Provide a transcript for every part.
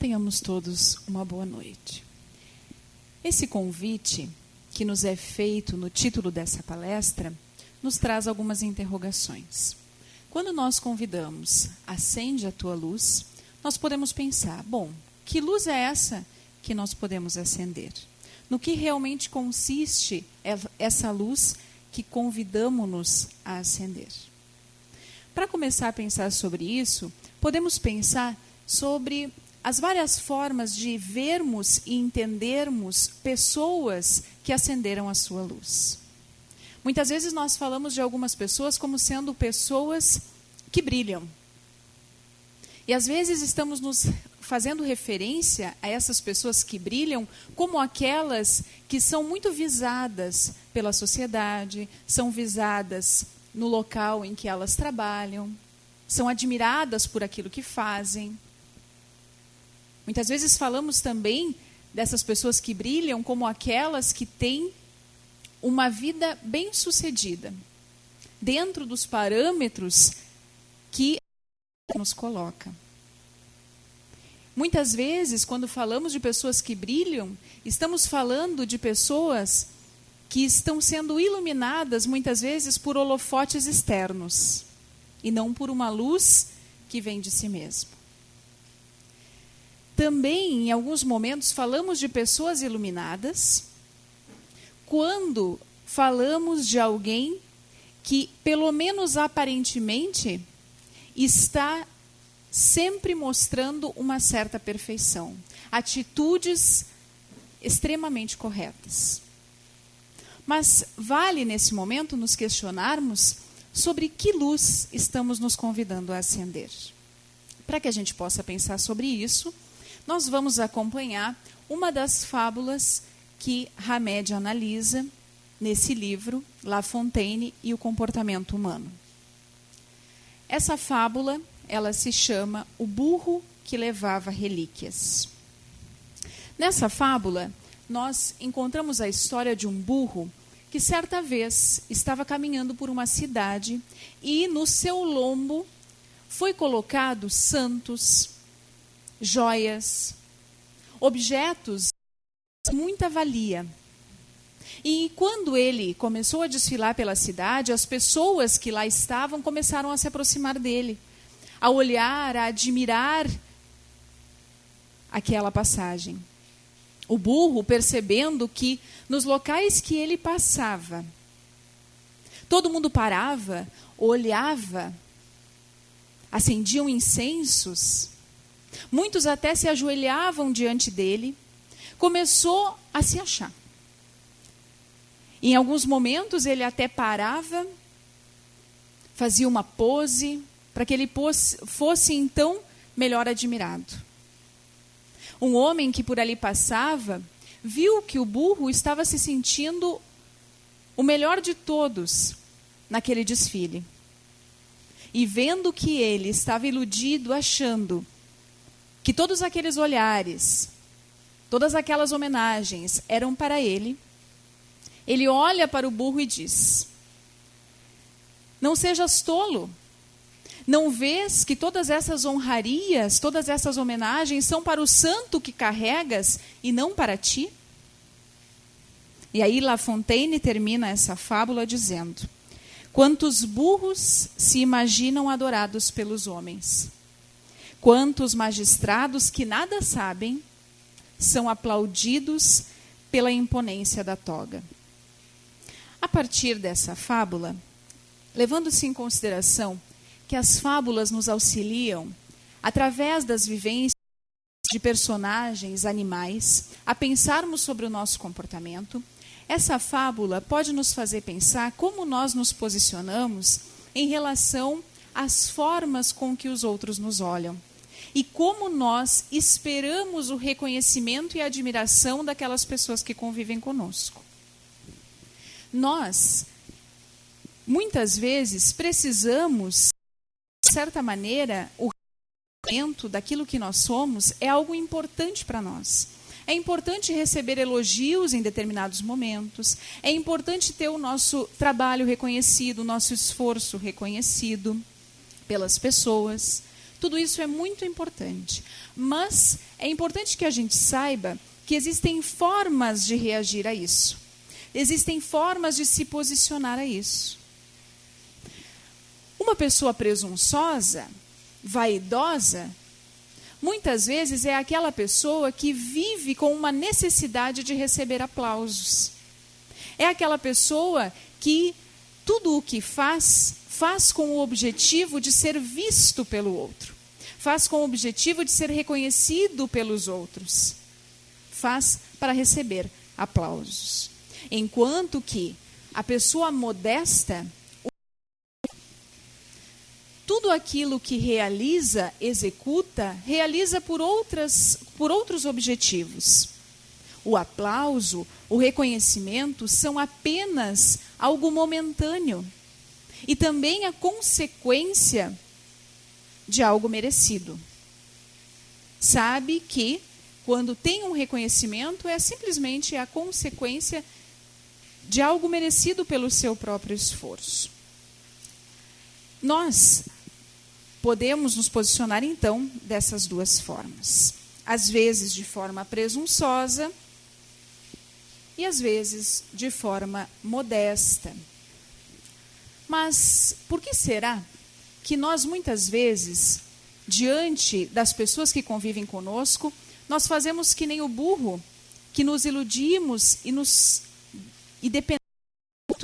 Tenhamos todos uma boa noite. Esse convite que nos é feito no título dessa palestra nos traz algumas interrogações. Quando nós convidamos acende a tua luz, nós podemos pensar, bom, que luz é essa que nós podemos acender? No que realmente consiste essa luz que convidamos-nos a acender? Para começar a pensar sobre isso, podemos pensar sobre as várias formas de vermos e entendermos pessoas que acenderam a sua luz. Muitas vezes nós falamos de algumas pessoas como sendo pessoas que brilham. E às vezes estamos nos fazendo referência a essas pessoas que brilham como aquelas que são muito visadas pela sociedade, são visadas no local em que elas trabalham, são admiradas por aquilo que fazem. Muitas vezes falamos também dessas pessoas que brilham como aquelas que têm uma vida bem-sucedida, dentro dos parâmetros que nos coloca. Muitas vezes, quando falamos de pessoas que brilham, estamos falando de pessoas que estão sendo iluminadas muitas vezes por holofotes externos e não por uma luz que vem de si mesmo. Também, em alguns momentos, falamos de pessoas iluminadas quando falamos de alguém que, pelo menos aparentemente, está sempre mostrando uma certa perfeição, atitudes extremamente corretas. Mas vale nesse momento nos questionarmos sobre que luz estamos nos convidando a acender. Para que a gente possa pensar sobre isso, nós vamos acompanhar uma das fábulas que Hamed analisa nesse livro, La Fontaine e o comportamento humano. Essa fábula, ela se chama O burro que levava relíquias. Nessa fábula, nós encontramos a história de um burro que certa vez estava caminhando por uma cidade e no seu lombo foi colocado santos, joias, objetos de muita valia. E quando ele começou a desfilar pela cidade, as pessoas que lá estavam começaram a se aproximar dele, a olhar, a admirar aquela passagem. O burro, percebendo que nos locais que ele passava, todo mundo parava, olhava, acendiam incensos, muitos até se ajoelhavam diante dele, começou a se achar. Em alguns momentos ele até parava, fazia uma pose, para que ele fosse então melhor admirado. Um homem que por ali passava viu que o burro estava se sentindo o melhor de todos naquele desfile. E vendo que ele estava iludido, achando que todos aqueles olhares, todas aquelas homenagens eram para ele, ele olha para o burro e diz: Não sejas tolo. Não vês que todas essas honrarias, todas essas homenagens são para o santo que carregas e não para ti? E aí La Fontaine termina essa fábula dizendo: Quantos burros se imaginam adorados pelos homens? Quantos magistrados que nada sabem são aplaudidos pela imponência da toga? A partir dessa fábula, levando-se em consideração que as fábulas nos auxiliam, através das vivências de personagens animais, a pensarmos sobre o nosso comportamento, essa fábula pode nos fazer pensar como nós nos posicionamos em relação às formas com que os outros nos olham e como nós esperamos o reconhecimento e a admiração daquelas pessoas que convivem conosco. Nós, muitas vezes, precisamos, de certa maneira, o reconhecimento daquilo que nós somos é algo importante para nós. É importante receber elogios em determinados momentos. É importante ter o nosso trabalho reconhecido, o nosso esforço reconhecido pelas pessoas. Tudo isso é muito importante. Mas é importante que a gente saiba que existem formas de reagir a isso. Existem formas de se posicionar a isso. Uma pessoa presunçosa, vaidosa, muitas vezes é aquela pessoa que vive com uma necessidade de receber aplausos. É aquela pessoa que tudo o que faz, faz com o objetivo de ser visto pelo outro. Faz com o objetivo de ser reconhecido pelos outros. Faz para receber aplausos. Enquanto que a pessoa modesta, tudo aquilo que realiza, executa, realiza por, outras, por outros objetivos. O aplauso, o reconhecimento são apenas algo momentâneo e também a consequência de algo merecido. Sabe que quando tem um reconhecimento é simplesmente a consequência de algo merecido pelo seu próprio esforço. Nós podemos nos posicionar então dessas duas formas. Às vezes de forma presunçosa e às vezes de forma modesta. Mas por que será que nós muitas vezes, diante das pessoas que convivem conosco, nós fazemos que nem o burro, que nos iludimos e nos e dependemos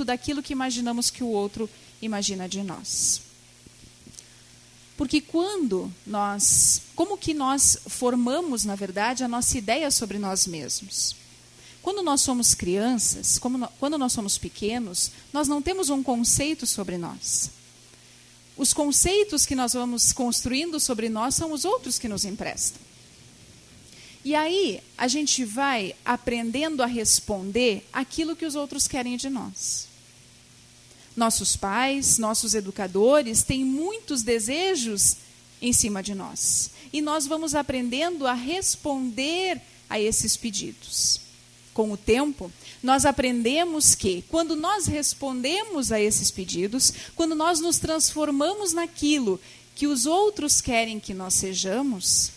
daquilo que imaginamos que o outro imagina de nós? Porque quando nós, como que nós formamos, na verdade, a nossa ideia sobre nós mesmos? Quando nós somos crianças, quando nós somos pequenos, nós não temos um conceito sobre nós. Os conceitos que nós vamos construindo sobre nós são os outros que nos emprestam. E aí a gente vai aprendendo a responder aquilo que os outros querem de nós. Nossos pais, nossos educadores têm muitos desejos em cima de nós. E nós vamos aprendendo a responder a esses pedidos. Com o tempo, nós aprendemos que, quando nós respondemos a esses pedidos, quando nós nos transformamos naquilo que os outros querem que nós sejamos,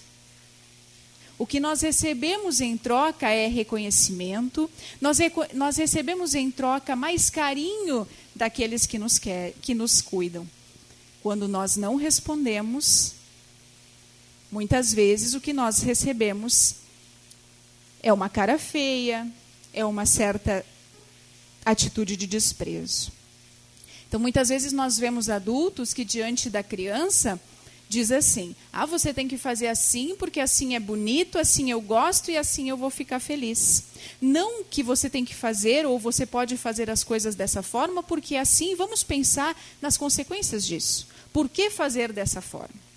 o que nós recebemos em troca é reconhecimento, nós, reco nós recebemos em troca mais carinho daqueles que nos, quer, que nos cuidam. Quando nós não respondemos, muitas vezes o que nós recebemos é uma cara feia, é uma certa atitude de desprezo. Então, muitas vezes nós vemos adultos que, diante da criança, diz assim: ah, você tem que fazer assim porque assim é bonito, assim eu gosto e assim eu vou ficar feliz. Não que você tem que fazer ou você pode fazer as coisas dessa forma, porque assim vamos pensar nas consequências disso. Por que fazer dessa forma?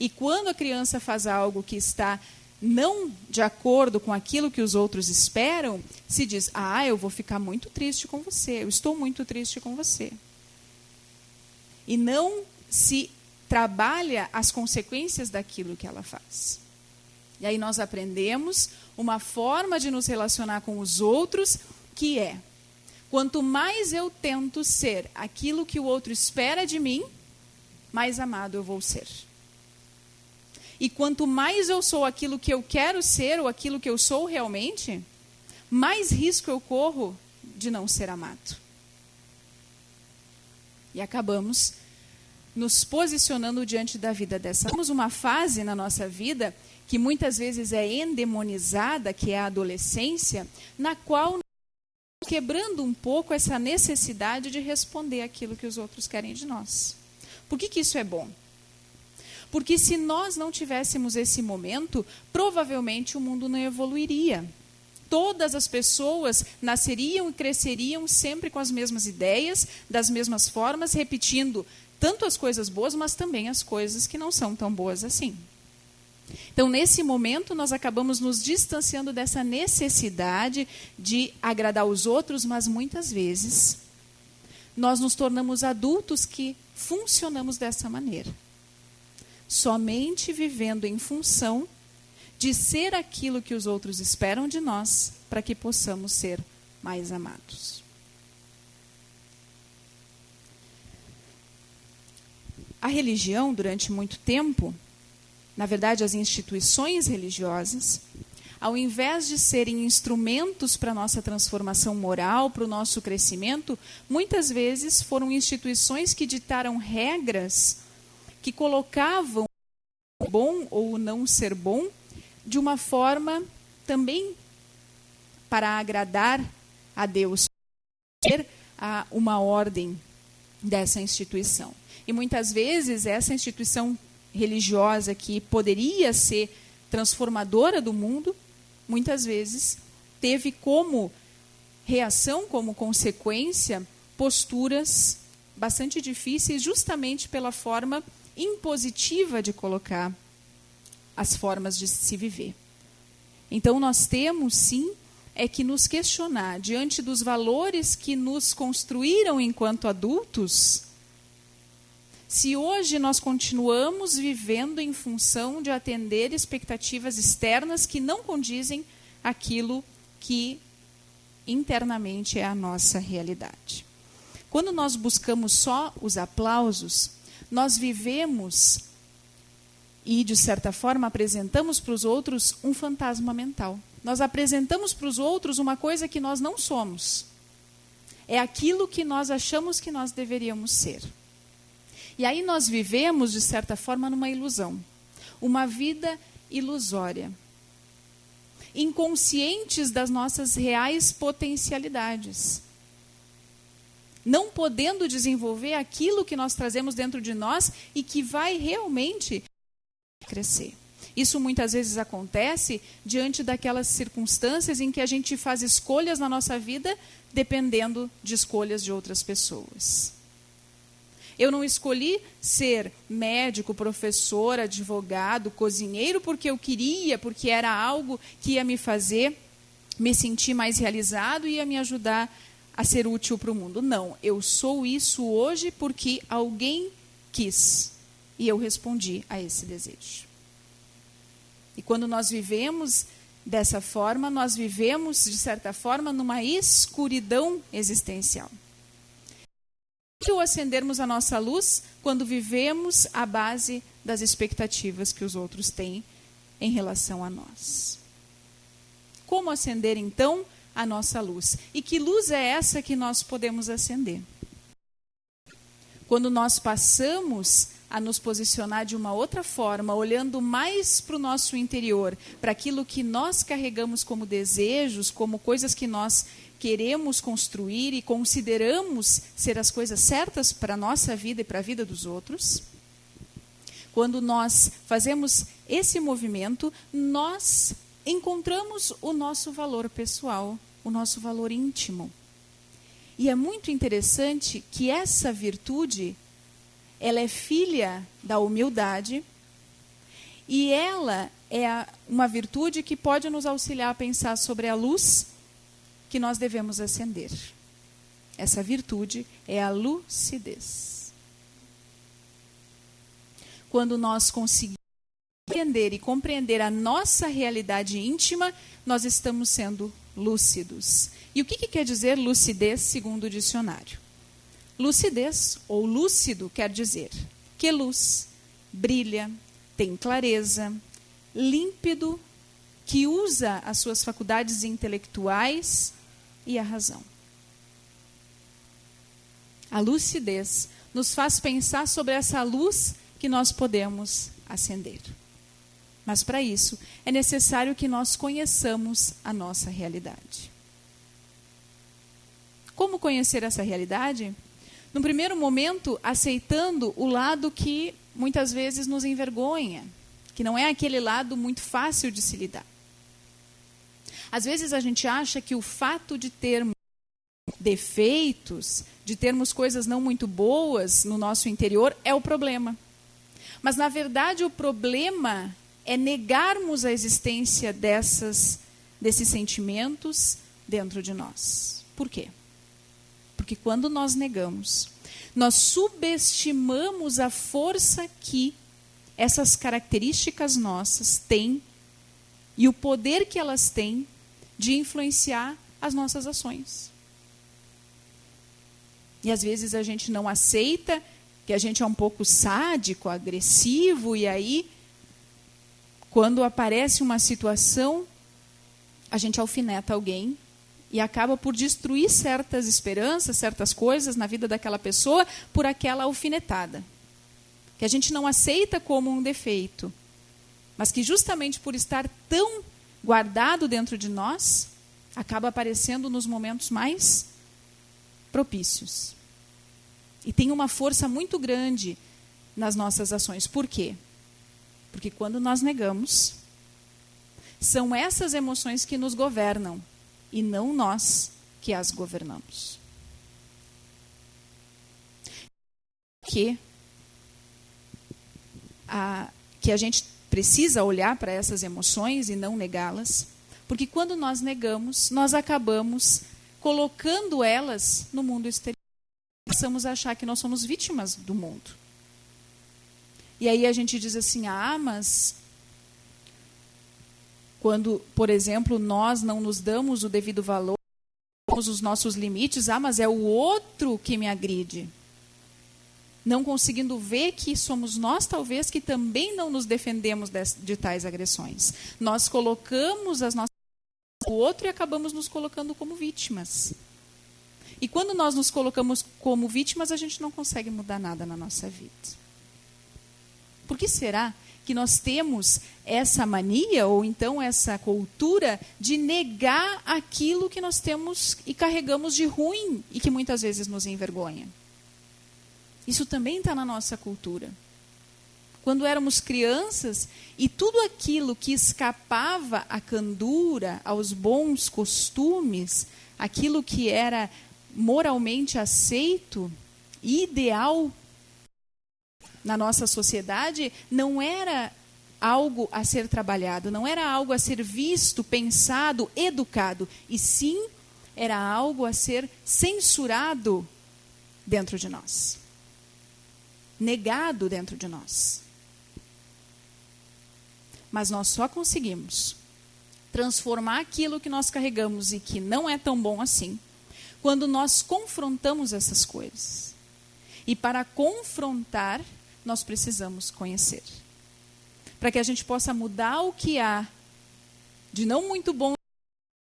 E quando a criança faz algo que está não de acordo com aquilo que os outros esperam, se diz: Ah, eu vou ficar muito triste com você, eu estou muito triste com você. E não se trabalha as consequências daquilo que ela faz. E aí nós aprendemos uma forma de nos relacionar com os outros que é: quanto mais eu tento ser aquilo que o outro espera de mim, mais amado eu vou ser. E quanto mais eu sou aquilo que eu quero ser ou aquilo que eu sou realmente, mais risco eu corro de não ser amado. E acabamos nos posicionando diante da vida dessa. Temos uma fase na nossa vida que muitas vezes é endemonizada, que é a adolescência, na qual quebrando um pouco essa necessidade de responder aquilo que os outros querem de nós. Por que, que isso é bom? Porque se nós não tivéssemos esse momento, provavelmente o mundo não evoluiria. Todas as pessoas nasceriam e cresceriam sempre com as mesmas ideias, das mesmas formas, repetindo tanto as coisas boas, mas também as coisas que não são tão boas assim. Então, nesse momento, nós acabamos nos distanciando dessa necessidade de agradar os outros, mas muitas vezes nós nos tornamos adultos que funcionamos dessa maneira. Somente vivendo em função de ser aquilo que os outros esperam de nós, para que possamos ser mais amados. a religião, durante muito tempo, na verdade, as instituições religiosas, ao invés de serem instrumentos para a nossa transformação moral, para o nosso crescimento, muitas vezes foram instituições que ditaram regras que colocavam o bom ou o não ser bom de uma forma também para agradar a Deus, ter a uma ordem dessa instituição. E muitas vezes essa instituição religiosa que poderia ser transformadora do mundo, muitas vezes teve como reação, como consequência, posturas bastante difíceis, justamente pela forma impositiva de colocar as formas de se viver. Então, nós temos, sim, é que nos questionar diante dos valores que nos construíram enquanto adultos, se hoje nós continuamos vivendo em função de atender expectativas externas que não condizem aquilo que internamente é a nossa realidade. Quando nós buscamos só os aplausos, nós vivemos e, de certa forma, apresentamos para os outros um fantasma mental. Nós apresentamos para os outros uma coisa que nós não somos. É aquilo que nós achamos que nós deveríamos ser. E aí nós vivemos, de certa forma, numa ilusão. Uma vida ilusória. Inconscientes das nossas reais potencialidades. Não podendo desenvolver aquilo que nós trazemos dentro de nós e que vai realmente crescer. Isso muitas vezes acontece diante daquelas circunstâncias em que a gente faz escolhas na nossa vida dependendo de escolhas de outras pessoas. Eu não escolhi ser médico, professor, advogado, cozinheiro porque eu queria, porque era algo que ia me fazer me sentir mais realizado e ia me ajudar a ser útil para o mundo. Não, eu sou isso hoje porque alguém quis e eu respondi a esse desejo. E quando nós vivemos dessa forma, nós vivemos, de certa forma, numa escuridão existencial ou acendermos a nossa luz quando vivemos à base das expectativas que os outros têm em relação a nós. Como acender então a nossa luz? E que luz é essa que nós podemos acender? Quando nós passamos a nos posicionar de uma outra forma, olhando mais para o nosso interior, para aquilo que nós carregamos como desejos, como coisas que nós queremos construir e consideramos ser as coisas certas para a nossa vida e para a vida dos outros. Quando nós fazemos esse movimento, nós encontramos o nosso valor pessoal, o nosso valor íntimo. E é muito interessante que essa virtude, ela é filha da humildade e ela é uma virtude que pode nos auxiliar a pensar sobre a luz que nós devemos acender. Essa virtude é a lucidez. Quando nós conseguimos entender e compreender a nossa realidade íntima, nós estamos sendo lúcidos. E o que, que quer dizer lucidez segundo o dicionário? Lucidez ou lúcido quer dizer que luz, brilha, tem clareza, límpido, que usa as suas faculdades intelectuais e a razão. A lucidez nos faz pensar sobre essa luz que nós podemos acender. Mas para isso é necessário que nós conheçamos a nossa realidade. Como conhecer essa realidade? No primeiro momento, aceitando o lado que muitas vezes nos envergonha, que não é aquele lado muito fácil de se lidar. Às vezes a gente acha que o fato de termos defeitos, de termos coisas não muito boas no nosso interior é o problema. Mas na verdade o problema é negarmos a existência dessas desses sentimentos dentro de nós. Por quê? Porque quando nós negamos, nós subestimamos a força que essas características nossas têm e o poder que elas têm de influenciar as nossas ações. E às vezes a gente não aceita que a gente é um pouco sádico, agressivo, e aí, quando aparece uma situação, a gente alfineta alguém e acaba por destruir certas esperanças, certas coisas na vida daquela pessoa por aquela alfinetada. Que a gente não aceita como um defeito, mas que justamente por estar tão guardado dentro de nós, acaba aparecendo nos momentos mais propícios. E tem uma força muito grande nas nossas ações. Por quê? Porque quando nós negamos, são essas emoções que nos governam e não nós que as governamos. Que a, que a gente precisa olhar para essas emoções e não negá-las, porque quando nós negamos, nós acabamos colocando elas no mundo exterior. Passamos a achar que nós somos vítimas do mundo. E aí a gente diz assim: ah, mas quando, por exemplo, nós não nos damos o devido valor, os nossos limites, ah, mas é o outro que me agride. Não conseguindo ver que somos nós, talvez, que também não nos defendemos de, tais agressões. Nós colocamos as nossas o outro e acabamos nos colocando como vítimas. E quando nós nos colocamos como vítimas, a gente não consegue mudar nada na nossa vida. Por que será que nós temos essa mania ou então essa cultura de negar aquilo que nós temos e carregamos de ruim e que muitas vezes nos envergonha. Isso também está na nossa cultura. Quando éramos crianças e tudo aquilo que escapava à candura, aos bons costumes, aquilo que era moralmente aceito, ideal na nossa sociedade não era algo a ser trabalhado, não era algo a ser visto, pensado, educado, e sim era algo a ser censurado dentro de nós. Negado dentro de nós. Mas nós só conseguimos transformar aquilo que nós carregamos e que não é tão bom assim, quando nós confrontamos essas coisas. E para confrontar, nós precisamos conhecer. Para que a gente possa mudar o que há de não muito bom,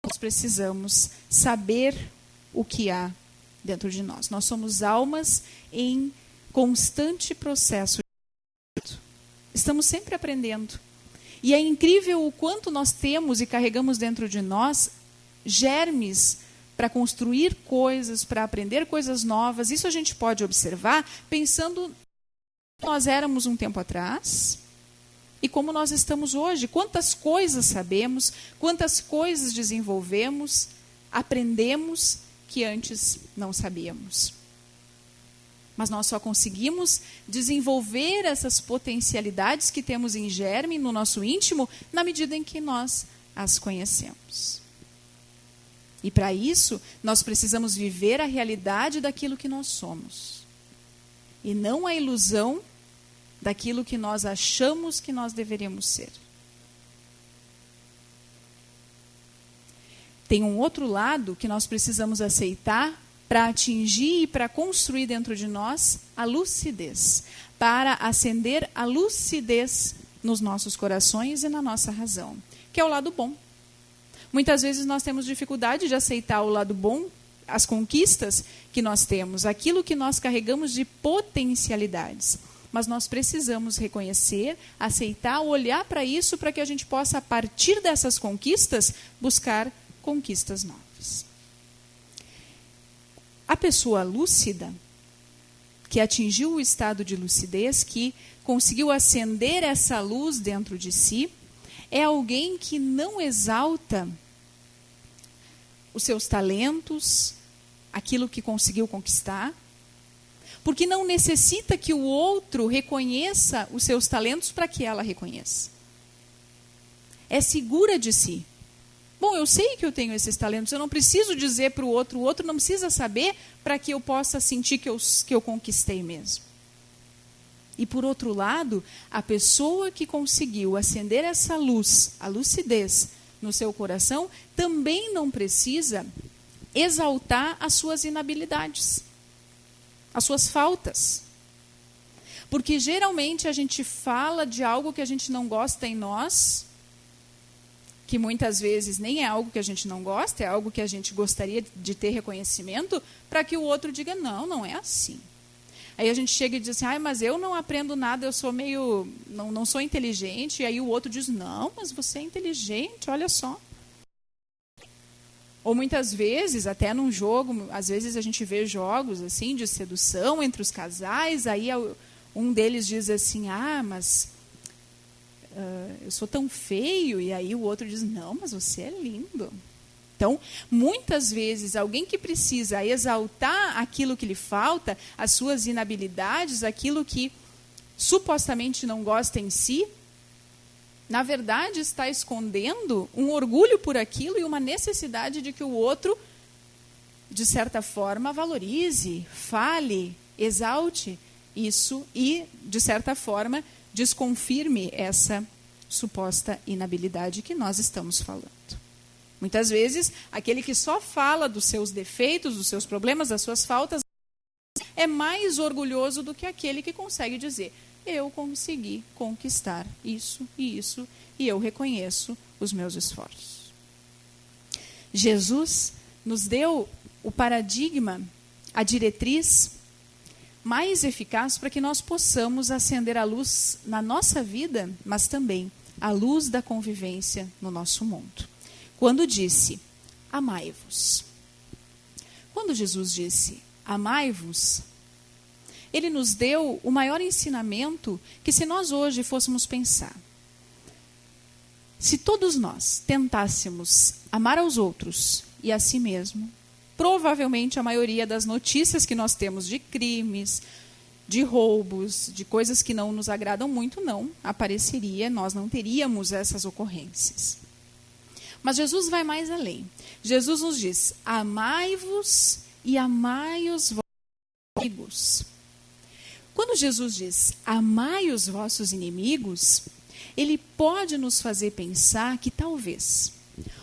nós precisamos saber o que há dentro de nós. Nós somos almas em constante processo. Estamos sempre aprendendo. E é incrível o quanto nós temos e carregamos dentro de nós germes para construir coisas, para aprender coisas novas. Isso a gente pode observar pensando nós éramos um tempo atrás e como nós estamos hoje. Quantas coisas sabemos, quantas coisas desenvolvemos, aprendemos que antes não sabíamos. Mas nós só conseguimos desenvolver essas potencialidades que temos em germe, no nosso íntimo, na medida em que nós as conhecemos. E para isso, nós precisamos viver a realidade daquilo que nós somos. E não a ilusão daquilo que nós achamos que nós deveríamos ser. Tem um outro lado que nós precisamos aceitar para atingir e para construir dentro de nós a lucidez, para acender a lucidez nos nossos corações e na nossa razão, que é o lado bom. Muitas vezes nós temos dificuldade de aceitar o lado bom, as conquistas que nós temos, aquilo que nós carregamos de potencialidades mas nós precisamos reconhecer, aceitar, olhar para isso para que a gente possa, a partir dessas conquistas, buscar conquistas novas. A pessoa lúcida, que atingiu o estado de lucidez, que conseguiu acender essa luz dentro de si, é alguém que não exalta os seus talentos, aquilo que conseguiu conquistar, porque não necessita que o outro reconheça os seus talentos para que ela reconheça. É segura de si. Bom, eu sei que eu tenho esses talentos, eu não preciso dizer para o outro, o outro não precisa saber para que eu possa sentir que eu, que eu conquistei mesmo. E por outro lado, a pessoa que conseguiu acender essa luz, a lucidez no seu coração, também não precisa exaltar as suas inabilidades as suas faltas. Porque geralmente a gente fala de algo que a gente não gosta em nós, que muitas vezes nem é algo que a gente não gosta, é algo que a gente gostaria de ter reconhecimento, para que o outro diga: não, não é assim. Aí a gente chega e diz assim, ah, mas eu não aprendo nada, eu sou meio. não, não sou inteligente. E aí o outro diz, não, mas você é inteligente, olha só. Ou muitas vezes, até num jogo, às vezes a gente vê jogos assim de sedução entre os casais, aí um deles diz assim, ah, mas uh, eu sou tão feio, e aí o outro diz, não, mas você é lindo. Então, muitas vezes, alguém que precisa exaltar aquilo que lhe falta, as suas inabilidades, aquilo que supostamente não gosta em si, na verdade está escondendo um orgulho por aquilo e uma necessidade de que o outro, de certa forma, valorize, fale, exalte isso e, de certa forma, desconfirme essa suposta inabilidade que nós estamos falando. Muitas vezes, aquele que só fala dos seus defeitos, dos seus problemas, das suas faltas, é mais orgulhoso do que aquele que consegue dizer: eu consegui conquistar isso e isso, e eu reconheço os meus esforços. Jesus nos deu o paradigma, a diretriz mais eficaz para que nós possamos acender a luz na nossa vida, mas também a luz da convivência no nosso mundo quando disse: Amai-vos. Quando Jesus disse: Amai-vos, ele nos deu o maior ensinamento que, se nós hoje fôssemos pensar, se todos nós tentássemos amar aos outros e a si mesmo, provavelmente a maioria das notícias que nós temos de crimes, de roubos, de coisas que não nos agradam muito, não apareceria, nós não teríamos essas ocorrências. Mas Jesus vai mais além. Jesus nos diz: amai-vos e amai os vossos inimigos. Quando Jesus diz amai os vossos inimigos, ele pode nos fazer pensar que talvez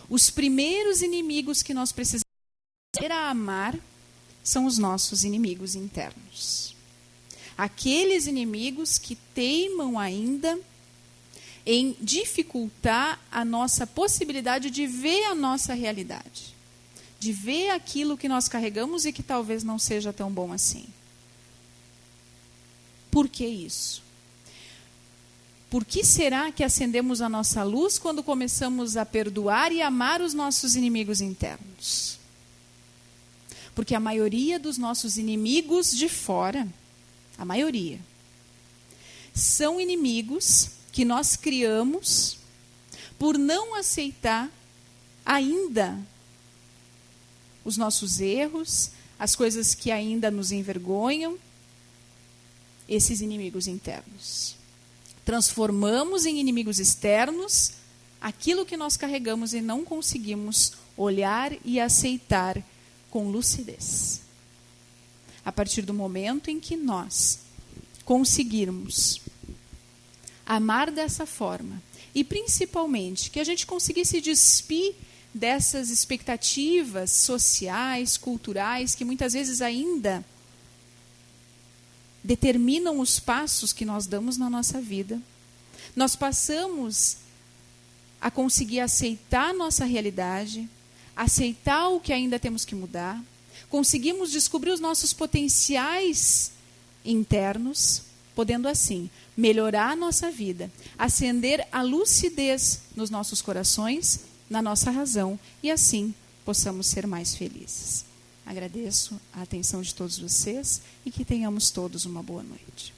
os primeiros inimigos que nós precisamos a amar são os nossos inimigos internos. Aqueles inimigos que teimam ainda em dificultar a nossa possibilidade de ver a nossa realidade, de ver aquilo que nós carregamos e que talvez não seja tão bom assim. Por que isso? Por que será que acendemos a nossa luz quando começamos a perdoar e amar os nossos inimigos internos? Porque a maioria dos nossos inimigos de fora, a maioria, são inimigos que nós criamos por não aceitar ainda os nossos erros, as coisas que ainda nos envergonham, esses inimigos internos. Transformamos em inimigos externos aquilo que nós carregamos e não conseguimos olhar e aceitar com lucidez. A partir do momento em que nós conseguirmos amar dessa forma. E principalmente que a gente conseguisse despir dessas expectativas sociais, culturais, que muitas vezes ainda determinam os passos que nós damos na nossa vida. Nós passamos a conseguir aceitar nossa realidade, aceitar o que ainda temos que mudar, conseguimos descobrir os nossos potenciais internos, podendo assim melhorar a nossa vida, acender a lucidez nos nossos corações, na nossa razão e assim possamos ser mais felizes. Agradeço a atenção de todos vocês e que tenhamos todos uma boa noite.